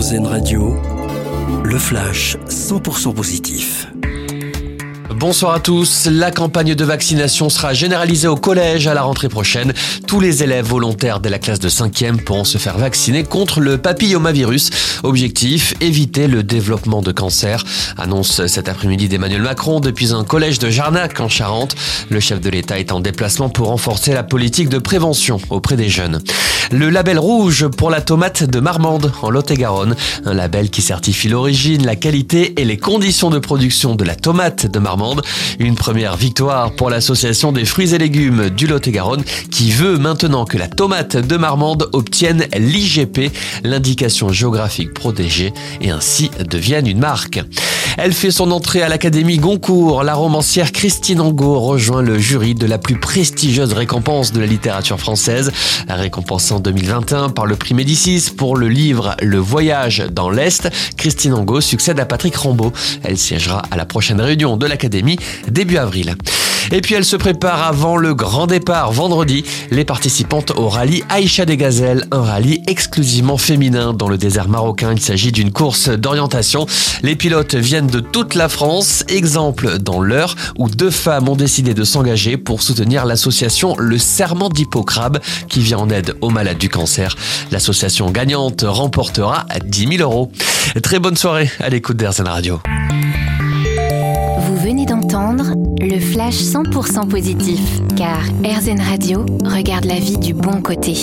Radio, le flash 100% positif. Bonsoir à tous. La campagne de vaccination sera généralisée au collège à la rentrée prochaine. Tous les élèves volontaires de la classe de 5e pourront se faire vacciner contre le papillomavirus. Objectif, éviter le développement de cancer. Annonce cet après-midi d'Emmanuel Macron depuis un collège de Jarnac en Charente. Le chef de l'État est en déplacement pour renforcer la politique de prévention auprès des jeunes. Le label rouge pour la tomate de Marmande en Lot-et-Garonne. Un label qui certifie l'origine, la qualité et les conditions de production de la tomate de Marmande une première victoire pour l'association des fruits et légumes du Lot-et-Garonne qui veut maintenant que la tomate de Marmande obtienne l'IGP, l'indication géographique protégée, et ainsi devienne une marque. Elle fait son entrée à l'Académie Goncourt. La romancière Christine Angot rejoint le jury de la plus prestigieuse récompense de la littérature française, récompensée en 2021 par le prix Médicis pour le livre Le Voyage dans l'Est. Christine Angot succède à Patrick Rambaud. Elle siégera à la prochaine réunion de l'Académie début avril. Et puis elle se prépare avant le grand départ vendredi. Les participantes au rallye Aïcha des Gazelles, un rallye exclusivement féminin dans le désert marocain. Il s'agit d'une course d'orientation. Les pilotes viennent de toute la France. Exemple dans l'heure où deux femmes ont décidé de s'engager pour soutenir l'association Le Serment d'Hippocrabe qui vient en aide aux malades du cancer. L'association gagnante remportera 10 000 euros. Très bonne soirée à l'écoute d'Airzen Radio. Le flash 100% positif, car RZN Radio regarde la vie du bon côté.